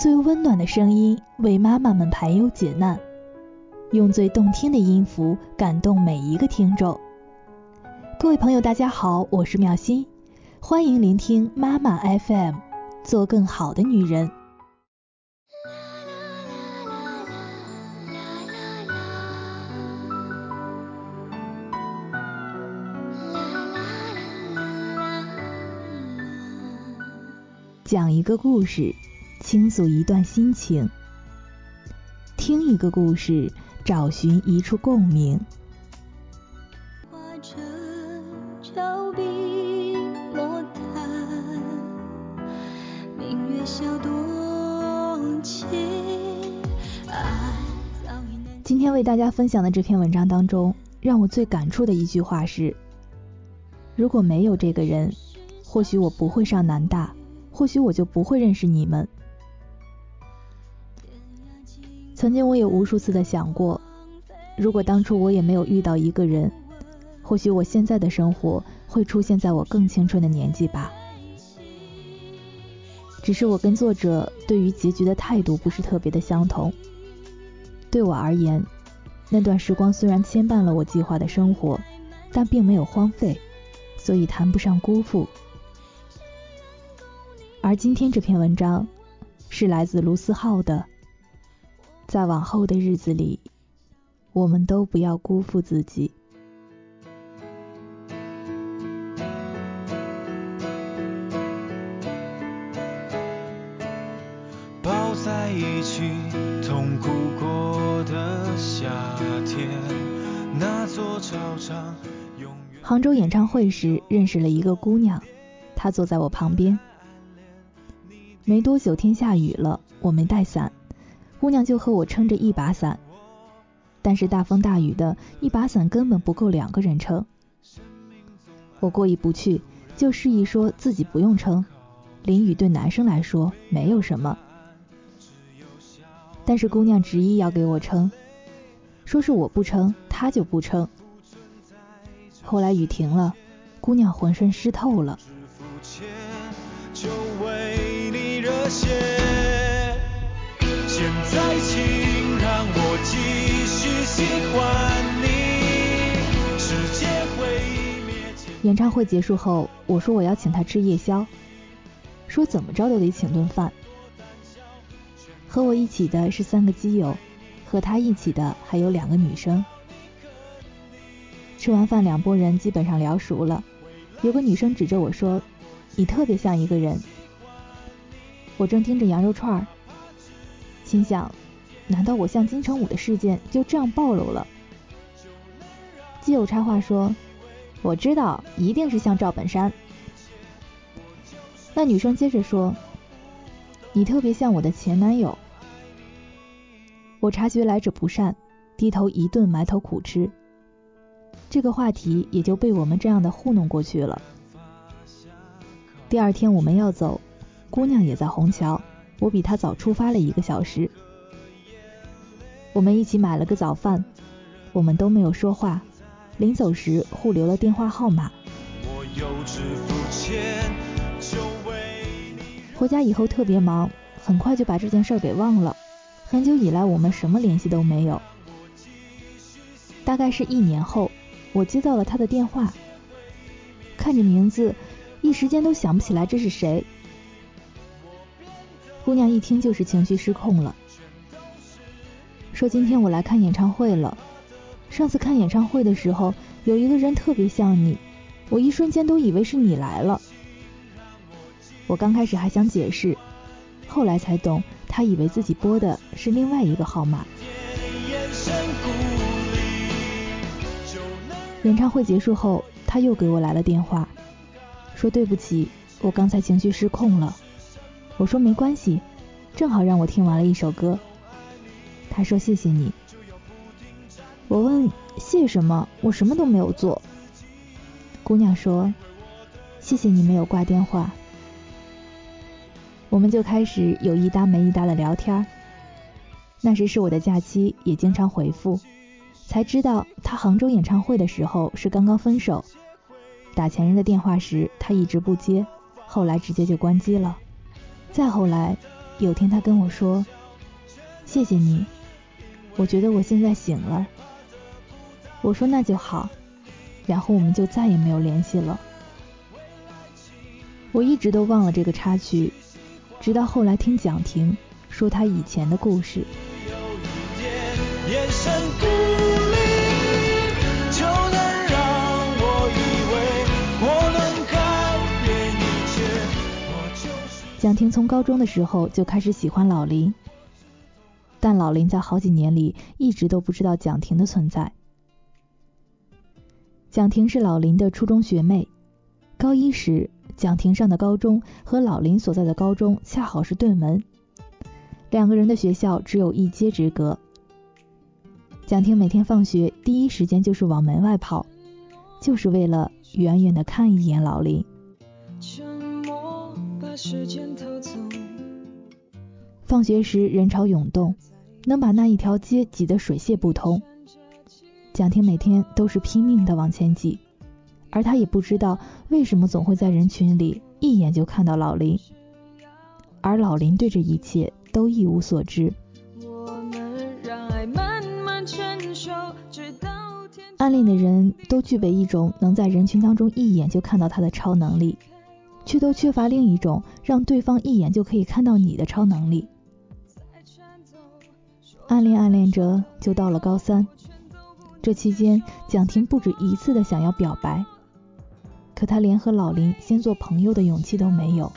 最温暖的声音为妈妈们排忧解难，用最动听的音符感动每一个听众。各位朋友，大家好，我是妙心，欢迎聆听妈妈 FM，做更好的女人。讲一个故事，倾诉一段心情；听一个故事，找寻一处共鸣。今天为大家分享的这篇文章当中，让我最感触的一句话是：如果没有这个人，或许我不会上南大。或许我就不会认识你们。曾经我也无数次的想过，如果当初我也没有遇到一个人，或许我现在的生活会出现在我更青春的年纪吧。只是我跟作者对于结局的态度不是特别的相同。对我而言，那段时光虽然牵绊了我计划的生活，但并没有荒废，所以谈不上辜负。而今天这篇文章是来自卢思浩的，在往后的日子里，我们都不要辜负自己。抱在一起痛苦过的夏天，那座操场。杭州演唱会时认识了一个姑娘，她坐在我旁边。没多久，天下雨了，我没带伞，姑娘就和我撑着一把伞。但是大风大雨的，一把伞根本不够两个人撑。我过意不去，就示意说自己不用撑，淋雨对男生来说没有什么。但是姑娘执意要给我撑，说是我不撑，她就不撑。后来雨停了，姑娘浑身湿透了。演唱会结束后，我说我要请他吃夜宵，说怎么着都得请顿饭。和我一起的是三个基友，和他一起的还有两个女生。吃完饭，两拨人基本上聊熟了。有个女生指着我说：“你特别像一个人。”我正盯着羊肉串儿，心想：难道我像金城武的事件就这样暴露了？基友插话说：“我知道，一定是像赵本山。”那女生接着说：“你特别像我的前男友。”我察觉来者不善，低头一顿埋头苦吃，这个话题也就被我们这样的糊弄过去了。第二天我们要走。姑娘也在虹桥，我比她早出发了一个小时。我们一起买了个早饭，我们都没有说话，临走时互留了电话号码。回家以后特别忙，很快就把这件事给忘了。很久以来我们什么联系都没有。大概是一年后，我接到了他的电话，看着名字，一时间都想不起来这是谁。姑娘一听就是情绪失控了，说今天我来看演唱会了。上次看演唱会的时候，有一个人特别像你，我一瞬间都以为是你来了。我刚开始还想解释，后来才懂，他以为自己拨的是另外一个号码。演唱会结束后，他又给我来了电话，说对不起，我刚才情绪失控了。我说没关系，正好让我听完了一首歌。他说谢谢你。我问谢什么？我什么都没有做。姑娘说谢谢你没有挂电话。我们就开始有一搭没一搭的聊天。那时是我的假期，也经常回复。才知道他杭州演唱会的时候是刚刚分手，打前任的电话时他一直不接，后来直接就关机了。再后来，有天他跟我说：“谢谢你，我觉得我现在醒了。”我说那就好，然后我们就再也没有联系了。我一直都忘了这个插曲，直到后来听蒋婷说她以前的故事。蒋婷从高中的时候就开始喜欢老林，但老林在好几年里一直都不知道蒋婷的存在。蒋婷是老林的初中学妹，高一时，蒋婷上的高中和老林所在的高中恰好是对门，两个人的学校只有一街之隔。蒋婷每天放学第一时间就是往门外跑，就是为了远远的看一眼老林。放学时人潮涌动，能把那一条街挤得水泄不通。蒋婷每天都是拼命的往前挤，而她也不知道为什么总会在人群里一眼就看到老林，而老林对这一切都一无所知。暗恋的人都具备一种能在人群当中一眼就看到他的超能力。却都缺乏另一种让对方一眼就可以看到你的超能力。暗恋暗恋着，就到了高三。这期间，蒋婷不止一次的想要表白，可她连和老林先做朋友的勇气都没有，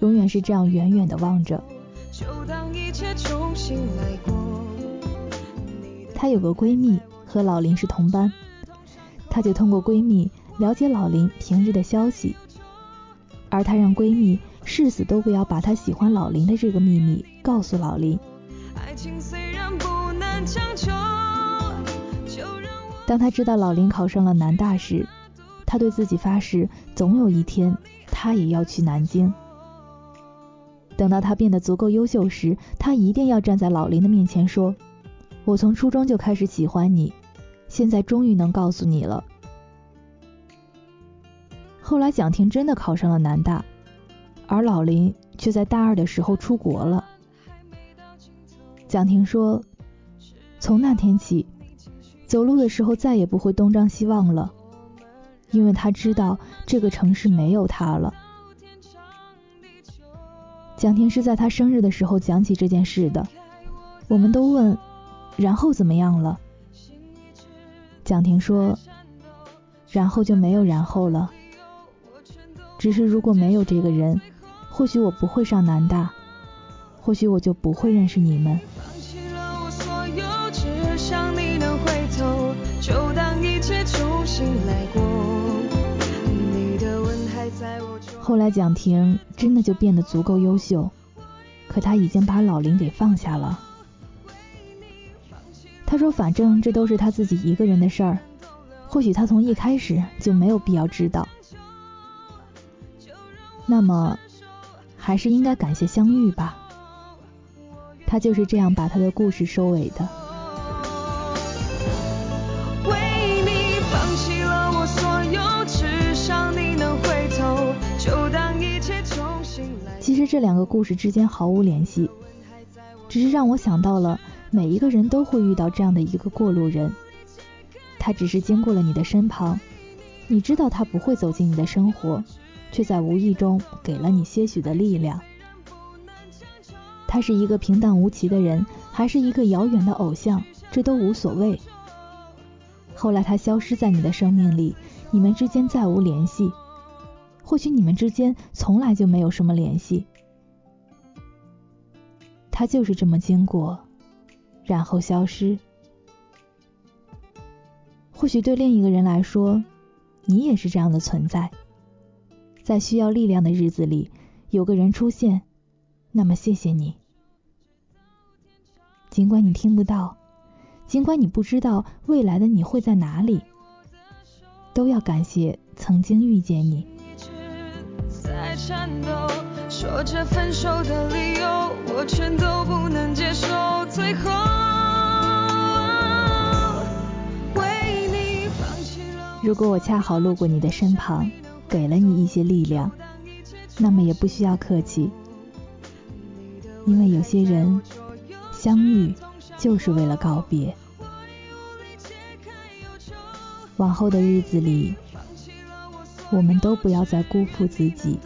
永远是这样远远的望着。她有个闺蜜和老林是同班，她就通过闺蜜了解老林平日的消息。而她让闺蜜誓死都不要把她喜欢老林的这个秘密告诉老林。爱情虽当他知道老林考上了南大时，他对自己发誓，总有一天他也要去南京。等到他变得足够优秀时，他一定要站在老林的面前说：“我从初中就开始喜欢你，现在终于能告诉你了。”后来，蒋婷真的考上了南大，而老林却在大二的时候出国了。蒋婷说：“从那天起，走路的时候再也不会东张西望了，因为他知道这个城市没有他了。”蒋婷是在他生日的时候讲起这件事的。我们都问：“然后怎么样了？”蒋婷说：“然后就没有然后了。”只是如果没有这个人，或许我不会上南大，或许我就不会认识你们。醒来过后来蒋婷真的就变得足够优秀，可她已经把老林给放下了。他说：“反正这都是他自己一个人的事儿，或许他从一开始就没有必要知道。”那么，还是应该感谢相遇吧。他就是这样把他的故事收尾的。这两个故事之间毫无联系，只是让我想到了每一个人都会遇到这样的一个过路人，他只是经过了你的身旁，你知道他不会走进你的生活。却在无意中给了你些许的力量。他是一个平淡无奇的人，还是一个遥远的偶像，这都无所谓。后来他消失在你的生命里，你们之间再无联系，或许你们之间从来就没有什么联系。他就是这么经过，然后消失。或许对另一个人来说，你也是这样的存在。在需要力量的日子里，有个人出现，那么谢谢你。尽管你听不到，尽管你不知道未来的你会在哪里，都要感谢曾经遇见你。说着分手的理由，我全都不能接受。最后，为你放弃了。如果我恰好路过你的身旁。给了你一些力量，那么也不需要客气。因为有些人相遇就是为了告别。往后的日子里，我们都不要再辜负自己。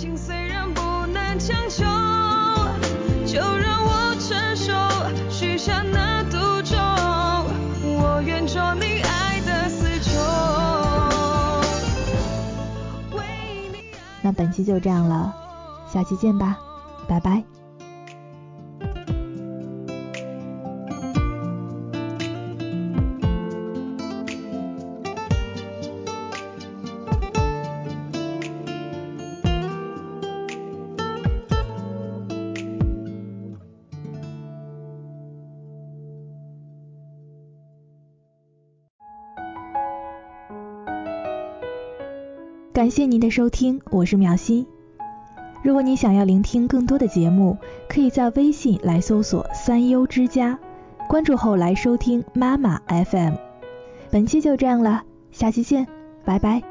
情虽然不能强求，就让我承受许下那赌咒，我愿做你爱的死囚。那本期就这样了，下期见吧，拜拜。感谢您的收听，我是苗心。如果你想要聆听更多的节目，可以在微信来搜索“三优之家”，关注后来收听妈妈 FM。本期就这样了，下期见，拜拜。